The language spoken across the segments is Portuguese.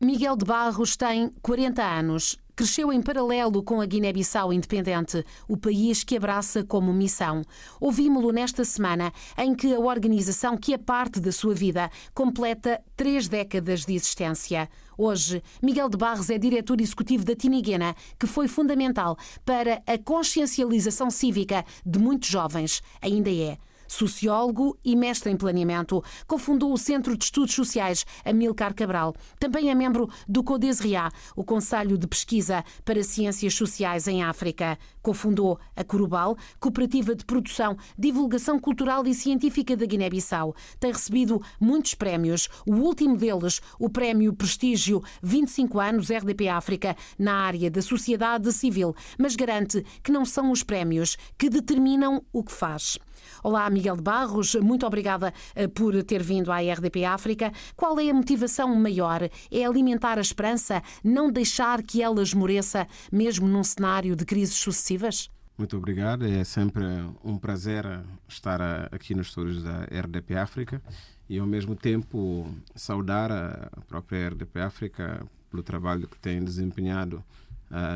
Miguel de Barros tem 40 anos. Cresceu em paralelo com a Guiné-Bissau independente, o país que abraça como missão. Ouvimos-lo nesta semana em que a organização, que é parte da sua vida, completa três décadas de existência. Hoje, Miguel de Barros é diretor executivo da Tiniguena, que foi fundamental para a consciencialização cívica de muitos jovens. Ainda é sociólogo e mestre em planeamento. Cofundou o Centro de Estudos Sociais Amilcar Cabral. Também é membro do CODESRIA, o Conselho de Pesquisa para Ciências Sociais em África. Cofundou a Corubal, Cooperativa de Produção, Divulgação Cultural e Científica da Guiné-Bissau. Tem recebido muitos prémios, o último deles, o Prémio Prestígio 25 anos RDP África, na área da sociedade civil, mas garante que não são os prémios que determinam o que faz. Olá, Miguel de Barros, muito obrigada eh, por ter vindo à RDP África. Qual é a motivação maior? É alimentar a esperança, não deixar que ela esmoreça, mesmo num cenário de crises sucessivas? Muito obrigado. É sempre um prazer estar aqui nos estúdios da RDP África e, ao mesmo tempo, saudar a própria RDP África pelo trabalho que tem desempenhado,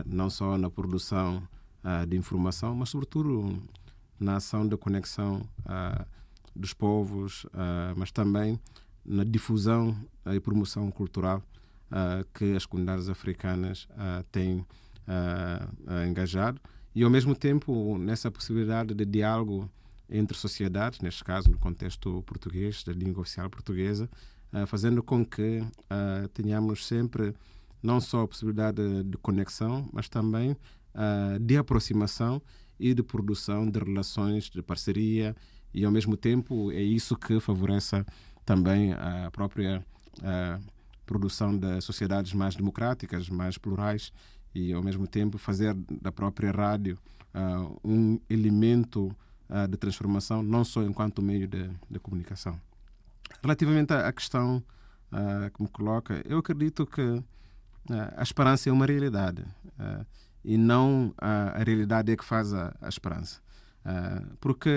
não só na produção de informação, mas, sobretudo, na ação da conexão uh, dos povos, uh, mas também na difusão e promoção cultural uh, que as comunidades africanas têm engajado e, ao mesmo tempo, nessa possibilidade de diálogo entre sociedades, neste caso no contexto português, da língua oficial portuguesa, fazendo com que tenhamos sempre não só a possibilidade de, de conexão, mas também de aproximação e de produção de relações de parceria e, ao mesmo tempo, é isso que favorece também a própria a produção de sociedades mais democráticas, mais plurais e, ao mesmo tempo, fazer da própria rádio uh, um elemento uh, de transformação, não só enquanto meio de, de comunicação. Relativamente à questão uh, que me coloca, eu acredito que a esperança é uma realidade e não a, a realidade é que faz a, a esperança. Uh, porque,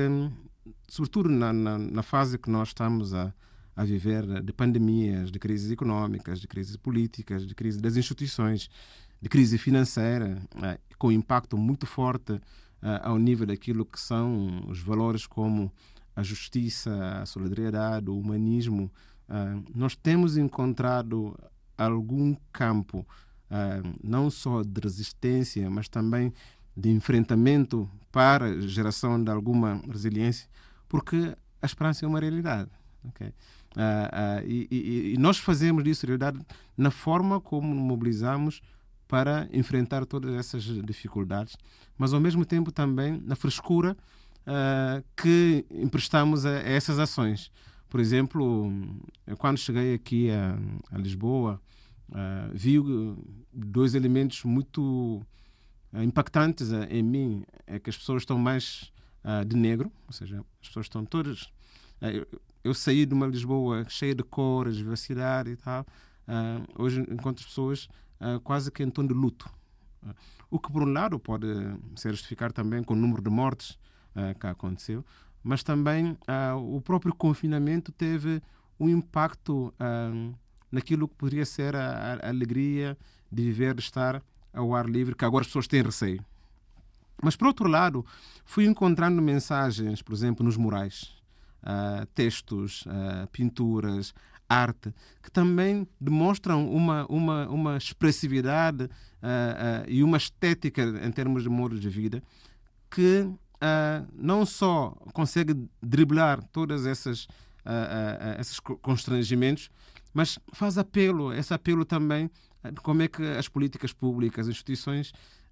sobretudo na, na, na, fase que nós estamos a, a viver de pandemias, de crises económicas, de crises políticas, de crise das instituições, de crise financeira, uh, com impacto muito forte uh, ao nível daquilo que são os valores como a justiça, a solidariedade, o humanismo, nós temos encontrado algum campo uh, não só de resistência, mas também de enfrentamento para geração de alguma resiliência, porque a esperança é uma realidade. Okay? Uh, uh, e, e, e, nós fazemos disso realidade na forma como mobilizamos para enfrentar todas essas dificuldades, mas ao mesmo tempo também na frescura uh, que emprestamos a, a, essas ações. Por exemplo, quando cheguei aqui a, a Lisboa, Uh, vi dois elementos muito uh, impactantes uh, em mim. É que as pessoas estão mais de negro, ou seja, as pessoas estão todas. Eu, eu, saí de uma Lisboa cheia de cores, vivacidade e tal. hoje encontro as pessoas quase que em tom de luto. o que, por um lado, pode ser justificado também com o número de mortes que aconteceu, mas também o próprio confinamento teve um impacto naquilo que poderia ser a, a, alegria de viver, de estar ao ar livre, que agora as pessoas têm receio. Mas, por outro lado, fui encontrando mensagens, por exemplo, nos murais, uh, textos, uh, pinturas, arte, que também demonstram uma, uma, uma expressividade uh, e uma estética em termos de modos de vida que não só consegue driblar todas essas esses constrangimentos, mas faz apelo, esse apelo também de como é que as políticas públicas, as instituições,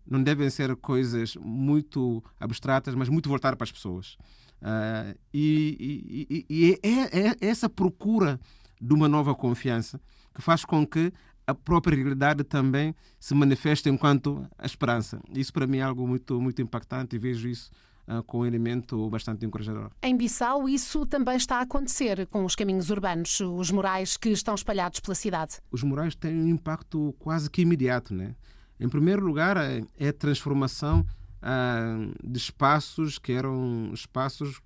não devem ser coisas muito abstratas, mas muito voltadas para as pessoas. Uh, e, e, e é, é, é, essa procura de uma nova confiança que faz com que a própria realidade também se manifeste enquanto a esperança. Isso para mim é algo muito, muito impactante e vejo isso com um elemento bastante encorajador. Em Bissau, isso também está a acontecer com os caminhos urbanos, os murais que estão espalhados pela cidade. Os murais têm um impacto quase que imediato. Né? Em primeiro lugar, é, é a transformação uh, de espaços que eram espaços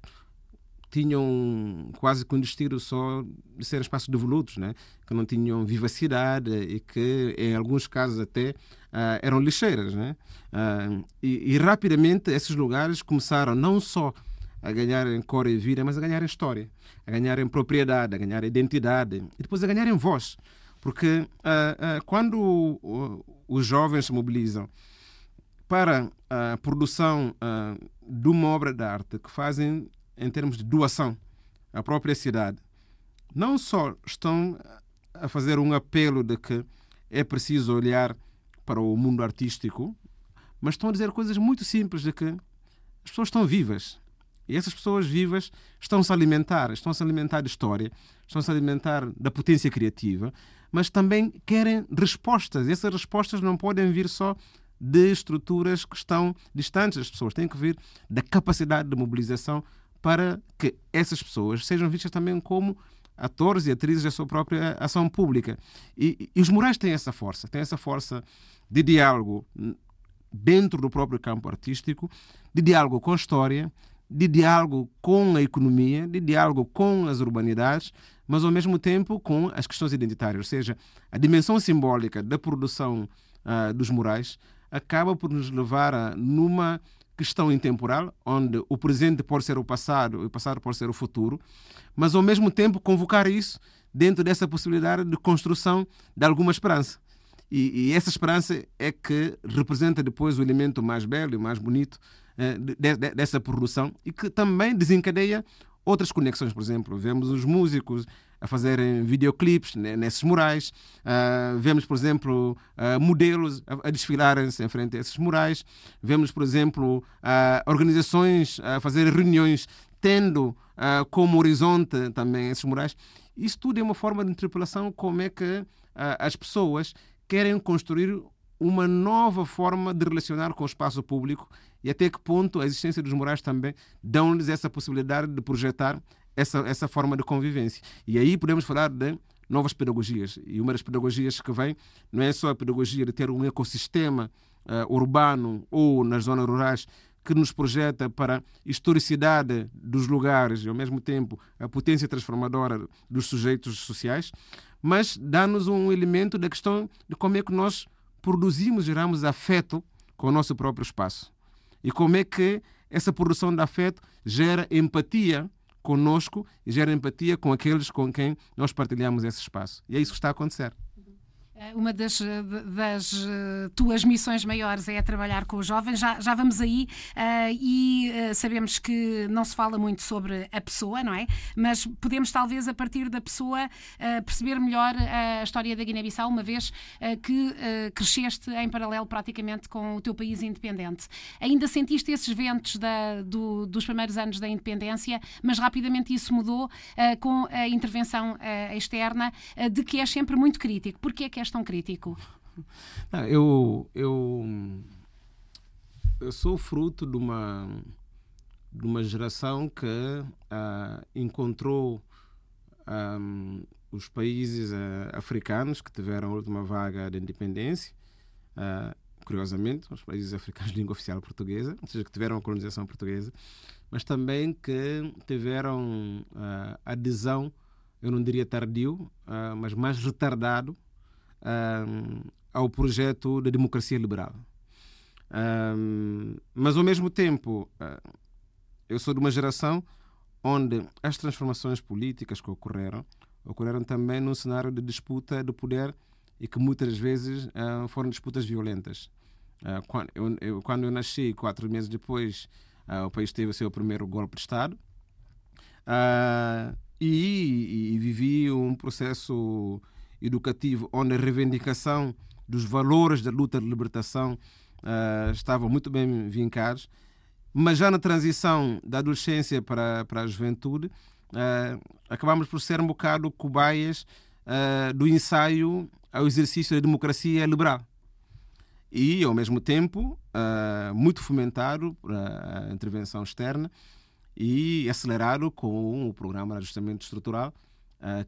tinham quase que um destino só de serem espaços devolutos, né? que não tinham vivacidade e que, em alguns casos, até uh, eram lixeiras. Né? Uh, e, e, rapidamente esses lugares começaram não só a ganhar em cor e vida, mas a ganhar em história, a ganhar em propriedade, a ganhar identidade e depois a ganhar em voz. Porque uh, quando os jovens se mobilizam para a produção de uma obra de arte que fazem em termos de doação à própria cidade, não só estão a fazer um apelo de que é preciso olhar para o mundo artístico, mas estão a dizer coisas muito simples de que as pessoas estão vivas. E essas pessoas vivas estão-se a alimentar, estão-se a alimentar de história, estão-se a alimentar da potência criativa, mas também querem respostas. E essas respostas não podem vir só de estruturas que estão distantes das pessoas, têm que vir da capacidade de mobilização para que essas pessoas sejam vistas também como atores e atrizes da sua própria ação pública. E, e, os murais têm essa força, têm essa força de diálogo dentro do próprio campo artístico, de diálogo com a história, de diálogo com a economia, de diálogo com as urbanidades, mas ao mesmo tempo com as questões identitárias, ou seja, a dimensão simbólica da produção uh, dos murais acaba por nos levar a, numa questão intemporal, onde o presente pode ser o passado e o passado pode ser o futuro, mas ao mesmo tempo convocar isso dentro dessa possibilidade de construção de alguma esperança. E, e essa esperança é que representa depois o elemento mais belo e mais bonito eh, de, de, dessa produção e que também desencadeia outras conexões. Por exemplo, vemos os músicos a fazerem videoclipes nesses murais. Uh, vemos, por exemplo, uh, modelos a, a desfilarem-se em frente a esses murais. Vemos, por exemplo, uh, organizações a fazer reuniões tendo como horizonte também esses murais. Isso tudo é uma forma de interpelação como é que as pessoas querem construir uma nova forma de relacionar com o espaço público e até que ponto a existência dos murais também dão-lhes essa possibilidade de projetar essa, essa forma de convivência. E aí podemos falar de novas pedagogias. E uma das pedagogias que vem não é só a pedagogia de ter um ecossistema uh, urbano ou nas zonas rurais que nos projeta para a historicidade dos lugares e, ao mesmo tempo, a potência transformadora dos sujeitos sociais, mas dá-nos um elemento da questão de como é que nós produzimos, geramos afeto com o nosso próprio espaço. E como é que essa produção de afeto gera empatia conosco e gera empatia com aqueles com quem nós partilhamos esse espaço. E é isso que está a acontecer. Eh, uma das, eh, das uh, tuas missões maiores é trabalhar com os jovens. Já, já vamos aí uh, e uh, sabemos que não se fala muito sobre a pessoa, não é? Mas podemos, talvez, a partir da pessoa, perceber melhor a história da Guiné-Bissau, uma vez que cresceste em paralelo praticamente com o teu país independente. Ainda sentiste esses ventos da, do, dos primeiros anos da independência, mas rapidamente isso mudou com a intervenção externa, de que és sempre muito crítico. Porquê é que és és tão crítico? Não, eu, eu, eu sou fruto de uma, de uma geração que uh, encontrou um, os países uh, africanos que tiveram a última vaga de independência, uh, curiosamente, os países africanos de língua oficial portuguesa, ou seja, que tiveram a colonização portuguesa, mas também que tiveram adesão, eu não diria tardio, mas mais retardado um, ao projeto da democracia liberal. Um, mas, ao mesmo tempo, uh, eu sou de uma geração onde as transformações políticas que ocorreram ocorreram também num cenário de disputa de poder e que muitas vezes uh, foram disputas violentas. Uh, quando, eu, eu, quando eu nasci, quatro meses depois, o país teve o seu primeiro golpe de Estado e, e, vivi um processo educativo, onde a reivindicação dos valores da luta de libertação uh, estavam muito bem vincados, mas já na transição da adolescência para, para a juventude, uh, acabamos por ser um bocado cobaias uh, do ensaio ao exercício da democracia liberal. E, ao mesmo tempo, muito fomentado pela intervenção externa e acelerado com o programa de ajustamento estrutural, uh,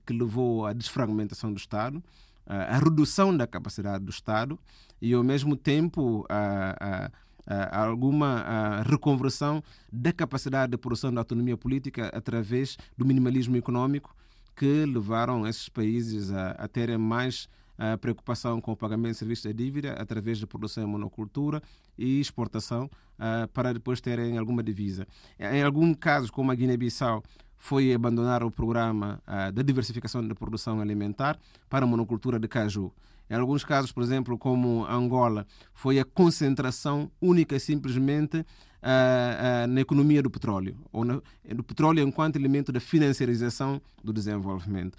que levou à desfragmentação do Estado, uh, à redução da capacidade do Estado e, ao mesmo tempo, a, a, alguma reconversão da capacidade de produção da autonomia política através do minimalismo econômico que levaram esses países a, a terem mais a preocupação com o pagamento de serviços de dívida através de produção em monocultura e exportação uh, para depois terem alguma divisa. Em alguns casos, como a Guiné-Bissau, foi abandonar o programa uh, de diversificação da produção alimentar para a monocultura de caju. Em alguns casos, por exemplo, como Angola, foi a concentração única e simplesmente uh, uh, na economia do petróleo, ou no, do petróleo enquanto elemento da financiarização do desenvolvimento.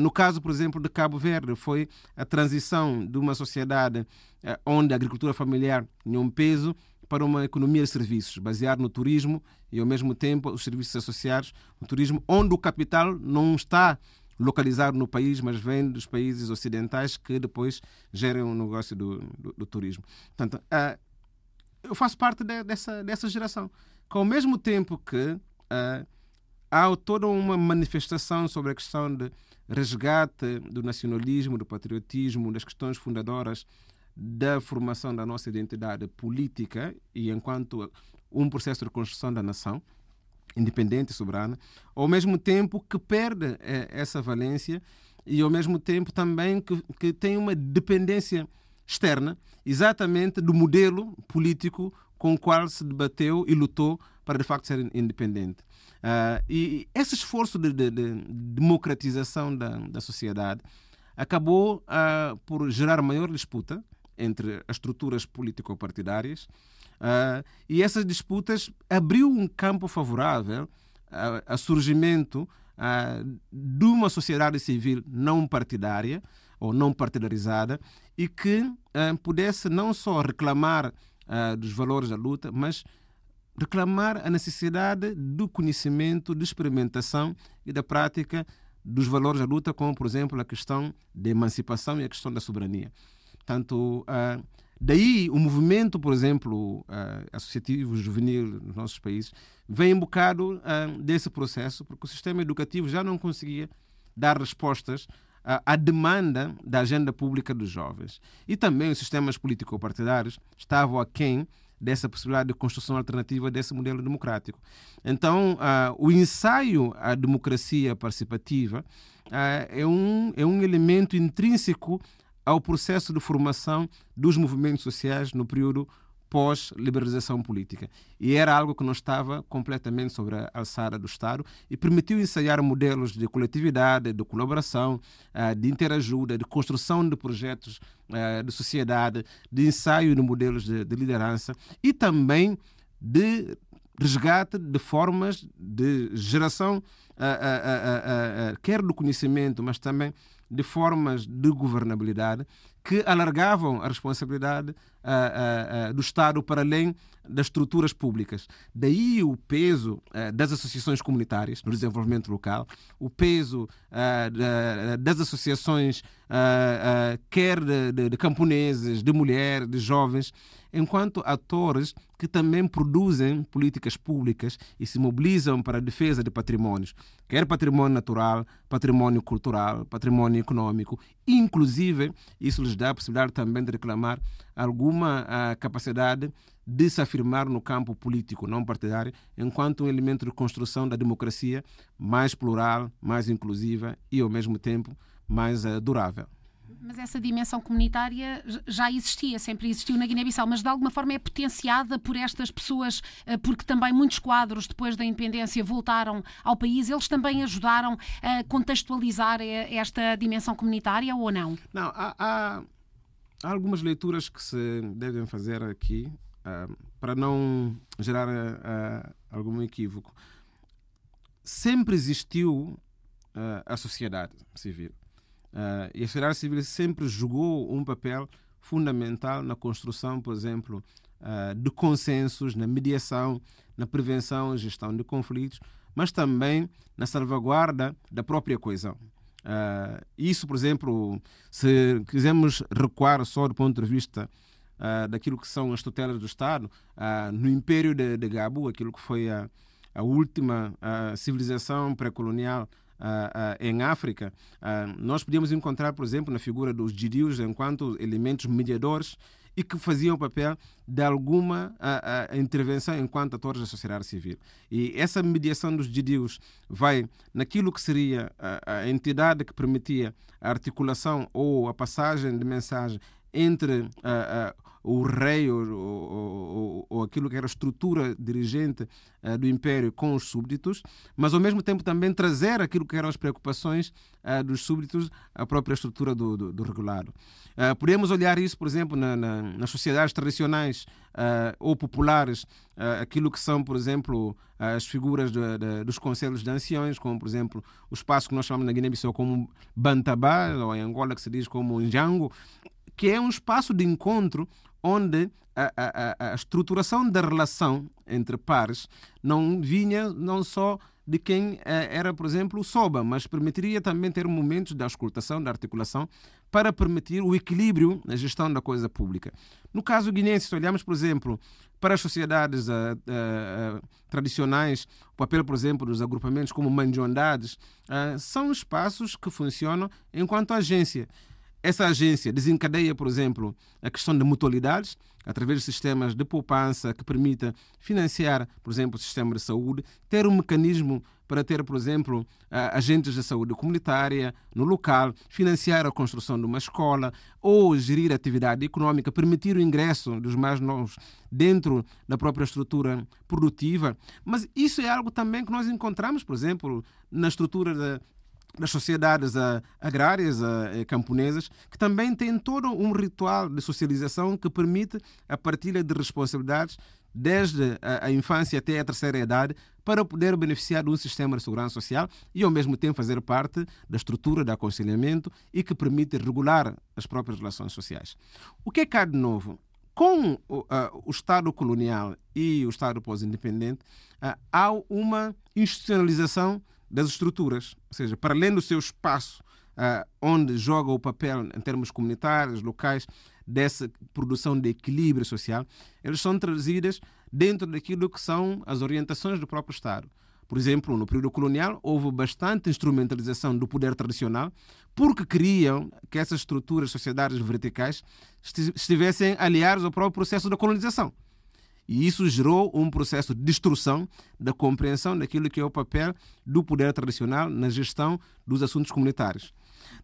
No caso, por exemplo, de Cabo Verde, foi a transição de uma sociedade onde a agricultura familiar tinha um peso para uma economia de serviços, baseada no turismo e, ao mesmo tempo, os serviços associados no turismo, onde o capital não está localizado no país, mas vem dos países ocidentais que depois gerem um negócio do, do, do turismo. Portanto, eu faço parte de, dessa, dessa geração. Que ao mesmo tempo que uh, há toda uma manifestação sobre a questão de resgate do nacionalismo, do patriotismo, das questões fundadoras da formação da nossa identidade política e enquanto um processo de construção da nação independente e soberana, ao mesmo tempo que perde eh, essa valência e ao mesmo tempo também que, que tem uma dependência externa, exatamente do modelo político com o qual se debateu e lutou para de facto ser independente. Uh, e esse esforço de, de, de democratização da, da, sociedade acabou uh, por gerar maior disputa entre as estruturas político-partidárias uh, e essas disputas abriu um campo favorável a, a surgimento de uma sociedade civil não partidária ou não partidarizada e que uh, pudesse não só reclamar uh, dos valores da luta, mas reclamar a necessidade do conhecimento, de experimentação e da prática dos valores da luta, como, por exemplo, a questão da emancipação e a questão da soberania. Portanto, uh, daí o movimento, por exemplo, uh, associativo juvenil nos nossos países, vem um bocado uh, desse processo, porque o sistema educativo já não conseguia dar respostas a demanda da agenda pública dos jovens. E também os sistemas político-partidários estavam aquém dessa possibilidade de construção alternativa desse modelo democrático. Então, uh, o ensaio à democracia participativa uh, é, um, é um elemento intrínseco ao processo de formação dos movimentos sociais no período pós-liberalização política. E era algo que não estava completamente sobre a alçada do Estado e permitiu ensaiar modelos de coletividade, de colaboração, eh, de interajuda, de construção de projetos eh, de sociedade, de ensaio de modelos de, de liderança e também de resgate de formas de geração, uh, quer do conhecimento, mas também de formas de governabilidade que alargavam a responsabilidade uh, uh, do Estado para além das estruturas públicas. Daí o peso das associações comunitárias no desenvolvimento local, o peso das associações, quer de, de, de camponeses, de mulheres, de jovens, enquanto atores que também produzem políticas públicas e se mobilizam para a defesa de patrimónios, quer património natural, património cultural, património econômico, inclusive isso lhes dá a possibilidade também de reclamar alguma uh, capacidade de se afirmar no campo político não partidário enquanto um elemento de construção da democracia mais plural, mais inclusiva e ao mesmo tempo mais uh, durável. Mas essa dimensão comunitária já existia, sempre existiu na Guiné-Bissau, mas de alguma forma é potenciada por estas pessoas, eh, porque também muitos quadros depois da independência voltaram ao país, eles também ajudaram a contextualizar eh, esta dimensão comunitária ou não? Não, há, há, há algumas leituras que se devem fazer aqui uh, para não gerar uh, algum equívoco. Sempre existiu uh, a sociedade civil e a sociedade civil sempre jogou um papel fundamental na construção, por exemplo, de consensos, na mediação, na prevenção e gestão de conflitos, mas também na salvaguarda da própria coesão. Uh, isso, por exemplo, se quisermos recuar só do ponto de vista uh, daquilo que são as tutelas do Estado, uh, no Império de, de Gabu, aquilo que foi a, a última civilização pré-colonial em África, nós podíamos encontrar, por exemplo, na figura dos dirios enquanto elementos mediadores e que faziam o papel de alguma a, a intervenção enquanto atores da sociedade civil. E essa mediação dos GDUs vai naquilo que seria a, a entidade que permitia a articulação ou a passagem de mensagem entre o rei ou, ou, ou, aquilo que era a estrutura dirigente uh, do império com os súbditos, mas ao mesmo tempo também trazer aquilo que eram as preocupações uh, dos súbditos à própria estrutura do, do, do regulado. Uh, podemos olhar isso, por exemplo, na, na, nas sociedades tradicionais ou populares, aquilo que são, por exemplo, as figuras de, de, dos conselhos de anciões, como, por exemplo, o espaço que nós chamamos na Guiné-Bissau como Bantabá, ou em Angola que se diz como Njango, que é um espaço de encontro onde a, a, a, estruturação da relação entre pares não vinha não só de quem eh, era, por exemplo, o SOBA, mas permitiria também ter momentos de auscultação, de articulação, para permitir o equilíbrio na gestão da coisa pública. No caso guinense, se olharmos, por exemplo, para as sociedades uh, uh, tradicionais, o papel, por exemplo, dos agrupamentos como mandiondades, uh, são espaços que funcionam enquanto agência. Essa agência desencadeia, por exemplo, a questão de mutualidades, através de sistemas de poupança que permita financiar, por exemplo, o sistema de saúde, ter um mecanismo para ter, por exemplo, agentes de saúde comunitária no local, financiar a construção de uma escola ou gerir atividade econômica, permitir o ingresso dos mais novos dentro da própria estrutura produtiva. Mas isso é algo também que nós encontramos, por exemplo, na estrutura da, das sociedades uh, agrárias uh, camponesas, que também têm todo um ritual de socialização que permite a partilha de responsabilidades desde a, infância até a terceira idade para poder beneficiar de um sistema de segurança social e ao mesmo tempo fazer parte da estrutura de aconselhamento e que permite regular as próprias relações sociais. O que é cá de novo? Com uh, o Estado colonial e o Estado pós-independente, há uma institucionalização das estruturas, ou seja, para além do seu espaço uh, onde joga o papel em termos comunitários, locais, dessa produção de equilíbrio social, eles são trazidas dentro daquilo que são as orientações do próprio Estado. Por exemplo, no período colonial houve bastante instrumentalização do poder tradicional porque queriam que essas estruturas, sociedades verticais estivessem aliadas ao próprio processo da colonização. E isso gerou um processo de destruição da compreensão daquilo que é o papel do poder tradicional na gestão dos assuntos comunitários.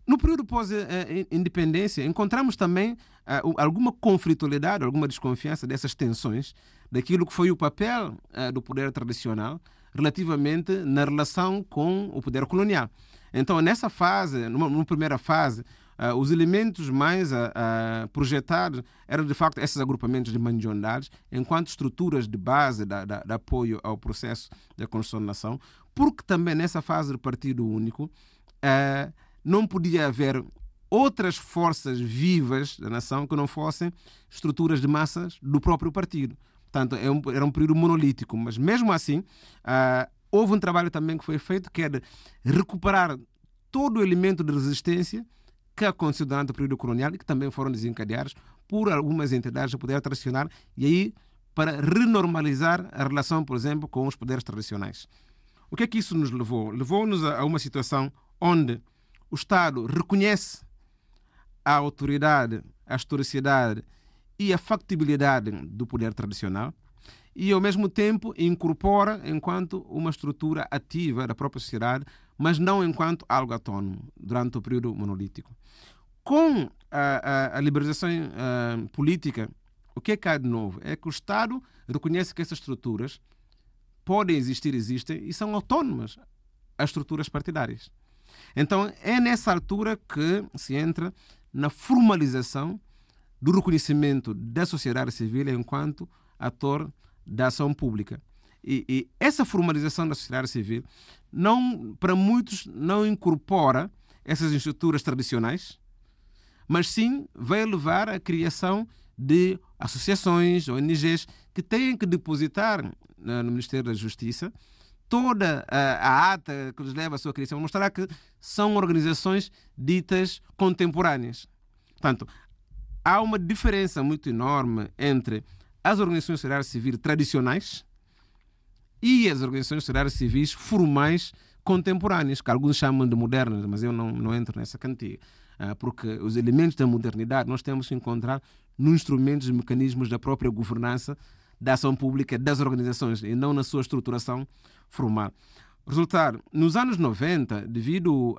No período pós-independência, encontramos também uh, alguma conflitualidade, alguma desconfiança dessas tensões daquilo que foi o papel uh, do poder tradicional relativamente na relação com o poder colonial. Então, nessa fase, numa, numa primeira fase, Uh, os elementos mais uh, uh, projetados eram, de facto, esses agrupamentos de mandiondades, enquanto estruturas de base de, de, de apoio ao processo da construção da nação, porque também nessa fase do Partido Único não podia haver outras forças vivas da nação que não fossem estruturas de massas do próprio partido. Portanto, é um, era um período monolítico, mas mesmo assim, houve um trabalho também que foi feito que é de recuperar todo o elemento de resistência que aconteceu durante o período colonial e que também foram desencadeados por algumas entidades de poder tradicional e aí para renormalizar a relação, por exemplo, com os poderes tradicionais. O que é que isso nos levou? Levou-nos a uma situação onde o Estado reconhece a autoridade, a historicidade e a factibilidade do poder tradicional e, ao mesmo tempo, incorpora enquanto uma estrutura ativa da própria sociedade mas não enquanto algo autónomo durante o período monolítico. Com a, a, a liberalização uh, política, o que é que há de novo? É que o Estado reconhece que essas estruturas podem existir, existem e são autónomas as estruturas partidárias. Então é nessa altura que se entra na formalização do reconhecimento da sociedade civil enquanto ator da ação pública. E, e, essa formalização da sociedade civil, não, para muitos, não incorpora essas estruturas tradicionais, mas sim vai levar à criação de associações, ONGs, que têm que depositar no Ministério da Justiça toda a, ata que lhes leva à sua criação, mostrar que são organizações ditas contemporâneas. Portanto, há uma diferença muito enorme entre as organizações de sociedade civil tradicionais, e as organizações sociais civis formais contemporâneas, que alguns chamam de modernas, mas eu não, não entro nessa cantiga, ah, porque os elementos da modernidade nós temos que encontrar nos instrumentos e mecanismos da própria governança da ação pública das organizações e não na sua estruturação formal. Resultado, nos anos 90, devido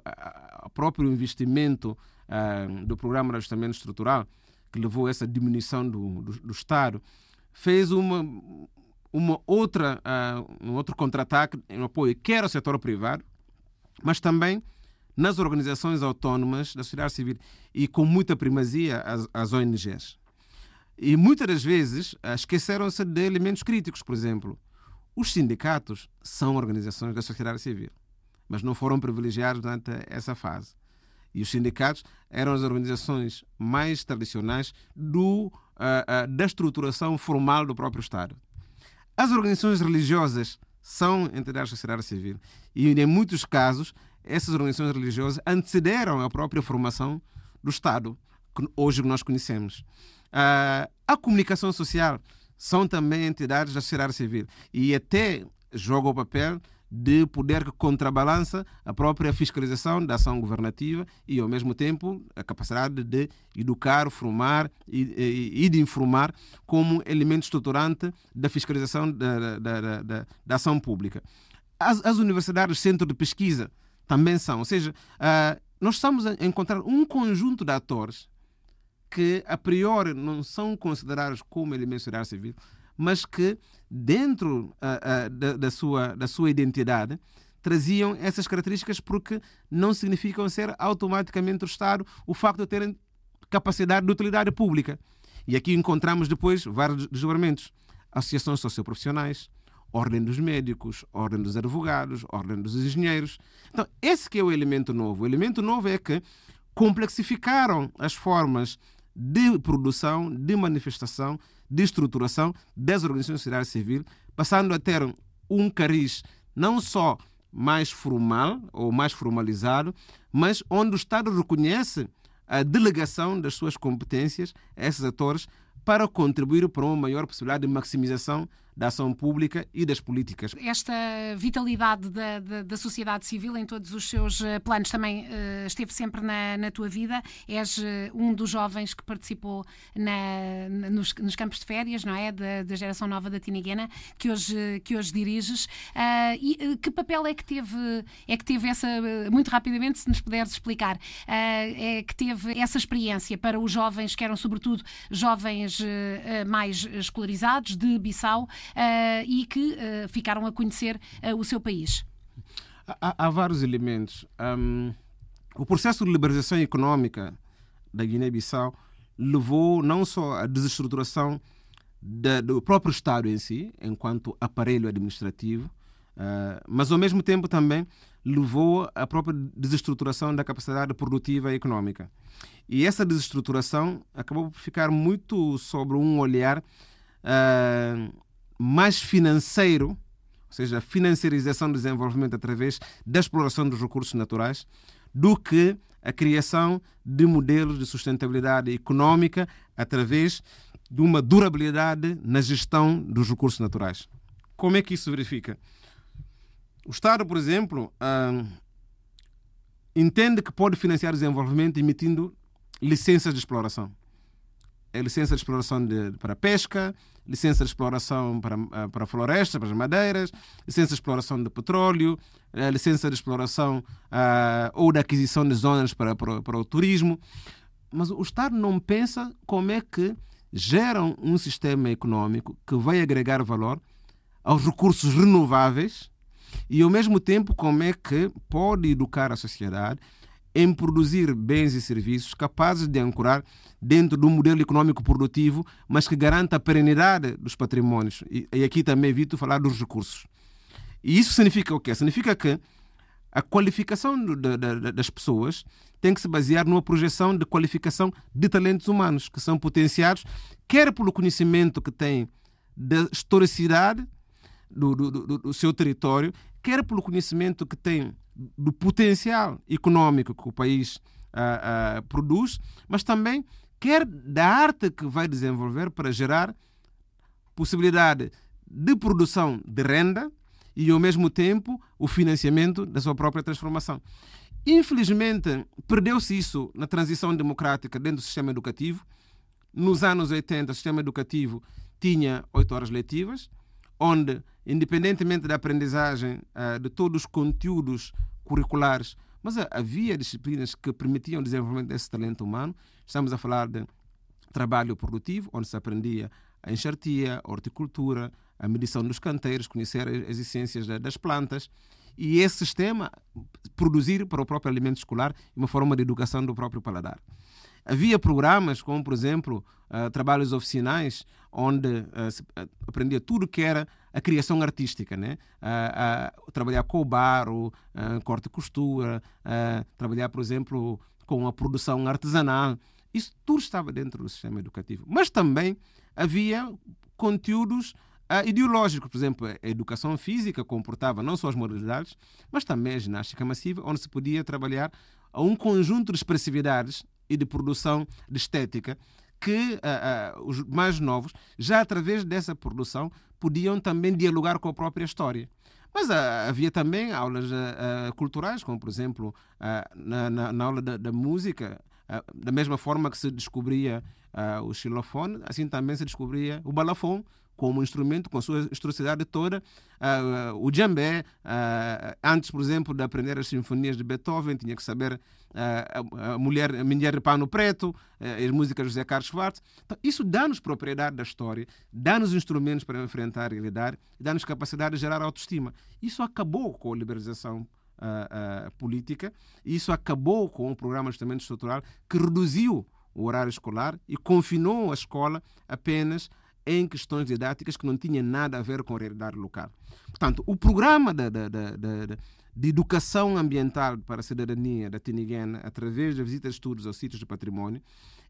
ao próprio investimento uh, do Programa de Ajustamento Estrutural, que levou a essa diminuição do, do, do Estado, fez uma, uma outra, uh, um outro contra-ataque em apoio quer ao setor privado, mas também nas organizações autónomas da sociedade civil e com muita primazia as, as ONGs. E muitas das vezes uh, esqueceram-se de elementos críticos, por exemplo. Os sindicatos são organizações da sociedade civil, mas não foram privilegiados durante essa fase. E os sindicatos eram as organizações mais tradicionais do, uh, uh, da estruturação formal do próprio Estado. As organizações religiosas são entidades da sociedade civil e, em muitos casos, essas organizações religiosas antecederam a própria formação do Estado, que hoje nós conhecemos. Uh, a comunicação social são também entidades da sociedade civil e até jogam o papel de poder que contrabalança a própria fiscalização da ação governativa e, ao mesmo tempo, a capacidade de educar, formar e, e, de informar como elemento estruturante da fiscalização da, da, da, da, da ação pública. As, as universidades, centro de pesquisa, também são. Ou seja, uh, nós estamos a encontrar um conjunto de atores que, a priori, não são considerados como elementos da sociedade civil, mas que, dentro uh, uh, da, da, sua, da sua identidade, traziam essas características porque não significam ser automaticamente o Estado o facto de terem capacidade de utilidade pública. E aqui encontramos depois vários desdobramentos. Associações socioprofissionais, Ordem dos Médicos, Ordem dos Advogados, Ordem dos Engenheiros. Então, esse que é o elemento novo. O elemento novo é que complexificaram as formas de produção, de manifestação, de estruturação das organizações de sociedade civil, passando a ter um cariz não só mais formal ou mais formalizado, mas onde o Estado reconhece a delegação das suas competências a esses atores para contribuir para uma maior possibilidade de maximização da ação pública e das políticas. Esta vitalidade da, da, da sociedade civil em todos os seus eh, planos também uh, esteve sempre na, na, tua vida. És uh, um dos jovens que participou na, nos, nos, campos de férias, não é? Da, da, geração nova da Tiniguena, que hoje, que hoje diriges. Uh, e que papel é que teve, é que teve essa, muito rapidamente, se nos puderes explicar, é que teve essa experiência para os jovens, que eram sobretudo jovens mais escolarizados, de Bissau, uh, e que ficaram a conhecer o seu país? Há, há vários elementos. Um, o processo de liberalização econômica da Guiné-Bissau levou não só à desestruturação do próprio Estado em si, enquanto aparelho administrativo, mas ao mesmo tempo também levou à própria desestruturação da capacidade produtiva e econômica. E essa desestruturação acabou por ficar muito sobre um olhar uh, mais financeiro, ou seja, a financiarização do desenvolvimento através da exploração dos recursos naturais, do que a criação de modelos de sustentabilidade econômica através de uma durabilidade na gestão dos recursos naturais. Como é que isso se verifica? O Estado, por exemplo, ah, entende que pode financiar desenvolvimento emitindo licenças de exploração. É licença de exploração de, para pesca, licença de exploração para, eh, para florestas, para as madeiras, licença de exploração de petróleo, eh, licença de exploração uh, ou de aquisição de zonas para, para, para o turismo. Mas o Estado não pensa como é que geram um sistema econômico que vai agregar valor aos recursos renováveis e, ao mesmo tempo, como é que pode educar a sociedade em produzir bens e serviços capazes de ancorar dentro de um modelo econômico produtivo, mas que garanta a perenidade dos patrimónios. E, e aqui também evito falar dos recursos. E isso significa o quê? Significa que a qualificação do, da, da, das pessoas tem que se basear numa projeção de qualificação de talentos humanos, que são potenciados quer pelo conhecimento que têm da historicidade do, do, do, do seu território, quer pelo conhecimento que têm do potencial econômico que o país uh, uh, produz, mas também quer da arte que vai desenvolver para gerar possibilidade de produção de renda e, ao mesmo tempo, o financiamento da sua própria transformação. Infelizmente, perdeu-se isso na transição democrática dentro do sistema educativo. nos anos 80 o sistema educativo tinha oito horas letivas, onde, independentemente da aprendizagem uh, de todos os conteúdos curriculares, mas uh, havia disciplinas que permitiam o desenvolvimento desse talento humano. Estamos a falar de trabalho produtivo, onde se aprendia a enxertia, a horticultura, a medição dos canteiros, conhecer as essências das plantas e esse sistema produzir para o próprio alimento escolar uma forma de educação do próprio paladar. Havia programas como, por exemplo, uh, trabalhos oficinais, onde uh, se aprendia tudo que era a criação artística, né? Trabalhar com o barro, corte e costura, trabalhar, por exemplo, com a produção artesanal. Isso tudo estava dentro do sistema educativo. Mas também havia conteúdos uh, ideológicos. Por exemplo, a educação física comportava não só as modalidades, mas também a ginástica massiva, onde se podia trabalhar a um conjunto de expressividades e de produção de estética que uh, uh, os mais novos, já através dessa produção, podiam também dialogar com a própria história. Mas uh, havia também aulas culturais, como por exemplo na, na, na, aula da, da música, da mesma forma que se descobria o xilofone, assim também se descobria o balafon, como instrumento, com a sua historicidade toda. O djembe, uh, antes, por exemplo, de aprender as sinfonias de Beethoven, tinha que saber a, mulher, a Mulher de Pano Preto, as músicas de José Carlos Schwartz. Então, isso dá-nos propriedade da história, dá-nos instrumentos para enfrentar a realidade, dá-nos capacidade de gerar autoestima. Isso acabou com a liberalização Uh, uh, política. Isso acabou com o programa de ajustamento estrutural que reduziu o horário escolar e confinou a escola apenas em questões didáticas que não tinham nada a ver com a realidade local. Portanto, o programa de, de, de, de educação ambiental para a cidadania da Tiniguena, através da visita de estudos aos sítios de património,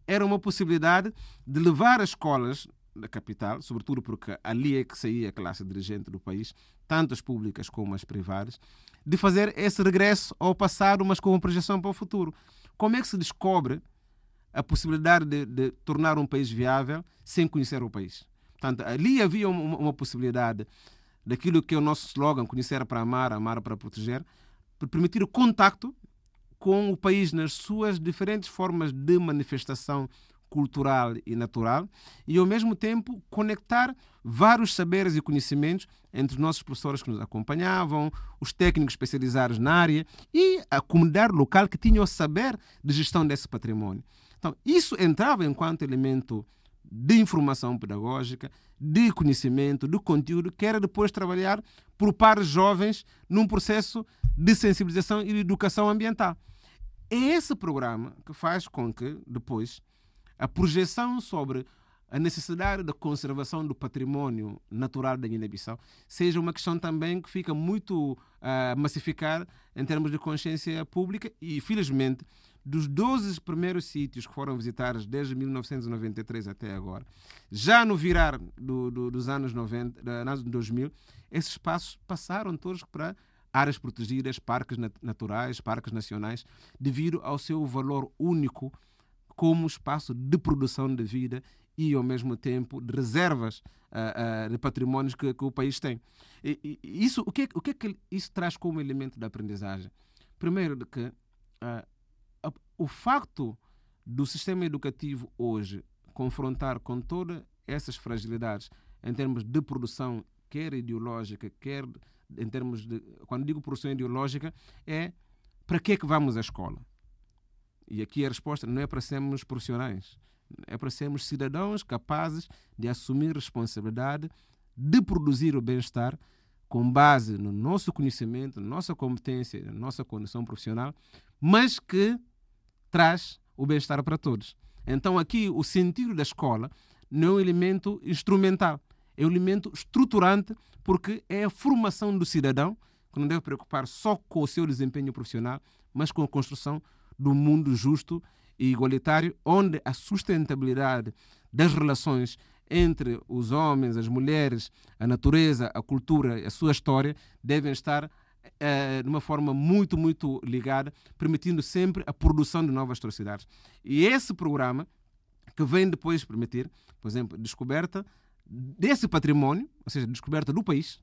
era uma possibilidade de levar as escolas da capital, sobretudo porque ali é que saía a classe dirigente do país, tanto as públicas como as privadas, de fazer esse regresso ao passado, mas com uma projeção para o futuro. Como é que se descobre a possibilidade de, de, tornar um país viável sem conhecer o país. Portanto, ali havia uma, uma possibilidade daquilo que é o nosso slogan, conhecer para amar, amar para proteger, para permitir o contacto com o país nas suas diferentes formas de manifestação cultural e natural e, ao mesmo tempo, conectar vários saberes e conhecimentos entre os nossos professores que nos acompanhavam, os técnicos especializados na área e a comunidade local que tinha o saber de gestão desse património. Então, isso entrava enquanto elemento de informação pedagógica, de conhecimento, de conteúdo, que era depois trabalhar por pares jovens num processo de sensibilização e de educação ambiental. É esse programa que faz com que depois a projeção sobre a necessidade da conservação do património natural da Guiné-Bissau seja uma questão também que fica muito uh, massificada em termos de consciência pública e, felizmente, dos 12 primeiros sítios que foram visitados desde 1993 até agora, já no virar do, do, dos anos 90, anos 2000, esses espaços passaram todos para áreas protegidas, parques naturais, parques nacionais, devido ao seu valor único como espaço de produção de vida e, ao mesmo tempo, de reservas uh, uh, de patrimónios que, que, o país tem. E, e isso, o, que, o que é que isso traz como elemento da aprendizagem? Primeiro, de que uh, o facto do sistema educativo hoje confrontar com todas essas fragilidades em termos de produção, quer ideológica, quer em termos de. Quando digo produção ideológica, é para que é que vamos à escola? E aqui a resposta não é para sermos profissionais, é para sermos cidadãos capazes de assumir responsabilidade, de produzir o bem-estar com base no nosso conhecimento, nossa competência, nossa condição profissional, mas que traz o bem-estar para todos. Então, aqui, o sentido da escola não é um elemento instrumental, é um elemento estruturante, porque é a formação do cidadão, que não deve preocupar só com o seu desempenho profissional, mas com a construção do mundo justo e igualitário, onde a sustentabilidade das relações entre os homens, as mulheres, a natureza, a cultura a sua história devem estar de uma forma muito, muito ligada, permitindo sempre a produção de novas atrocidades. E esse programa, que vem depois permitir, por exemplo, descoberta desse património, ou seja, descoberta do país,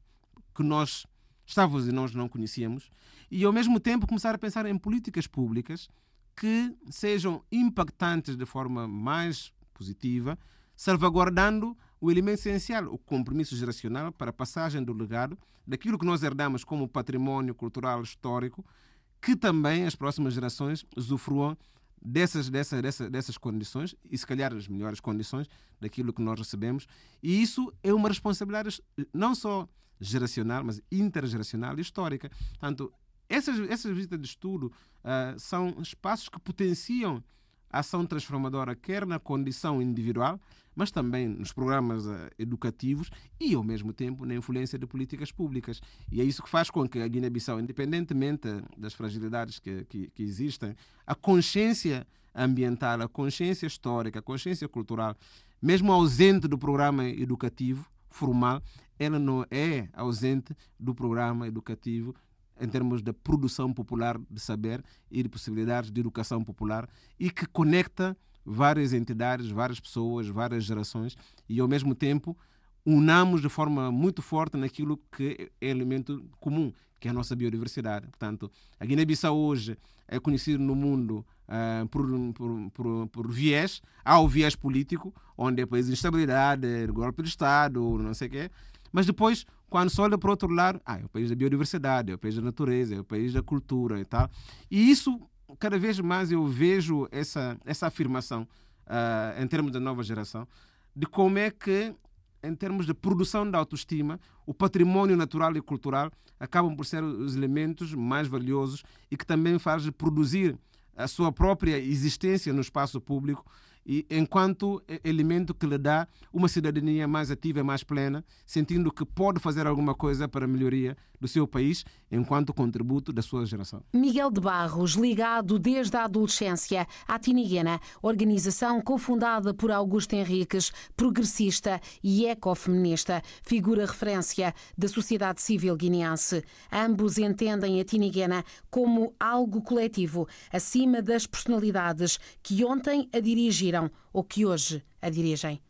que nós estávamos e nós não conhecíamos, e ao mesmo tempo começar a pensar em políticas públicas que sejam impactantes de forma mais positiva, salvaguardando o elemento essencial, o compromisso geracional para a passagem do legado daquilo que nós herdamos como património cultural histórico, que também as próximas gerações usufruam dessas, dessas, dessas, dessas condições e, se calhar, as melhores condições daquilo que nós recebemos. E isso é uma responsabilidade não só geracional, mas intergeracional e histórica. Portanto, essas, essas visitas de estudo uh, são espaços que potenciam ação transformadora, quer na condição individual, mas também nos programas uh, educativos e, ao mesmo tempo, na influência de políticas públicas. E é isso que faz com que a Guiné-Bissau, independentemente das fragilidades que, que, que existem, a consciência ambiental, a consciência histórica, a consciência cultural, mesmo ausente do programa educativo formal, ela não é ausente do programa educativo em termos da produção popular de saber e de possibilidades de educação popular e que conecta várias entidades, várias pessoas, várias gerações e ao mesmo tempo unamos de forma muito forte naquilo que é elemento comum, que é a nossa biodiversidade. Portanto, a Guiné-Bissau hoje é conhecida no mundo uh, por, por, por, por, viés, há o viés político, onde é país de instabilidade, golpe de Estado, não sei o quê, mas depois quando se olha para o outro lado, ah, é o país da biodiversidade, é o país da natureza, é o país da cultura e tal. E isso, cada vez mais eu vejo essa, essa afirmação uh, em termos da nova geração, de como é que, em termos de produção da autoestima, o património natural e cultural acabam por ser os elementos mais valiosos e que também faz produzir a sua própria existência no espaço público e enquanto elemento que lhe dá uma cidadania mais ativa e mais plena, sentindo que pode fazer alguma coisa para a melhoria do seu país enquanto contributo da sua geração. Miguel de Barros, ligado desde a adolescência à Tiniguena, organização cofundada por Augusto Henriques, progressista e ecofeminista, figura referência da sociedade civil guineense. Ambos entendem a Tiniguena como algo coletivo, acima das personalidades que ontem a dirigiram ou que hoje a dirigem.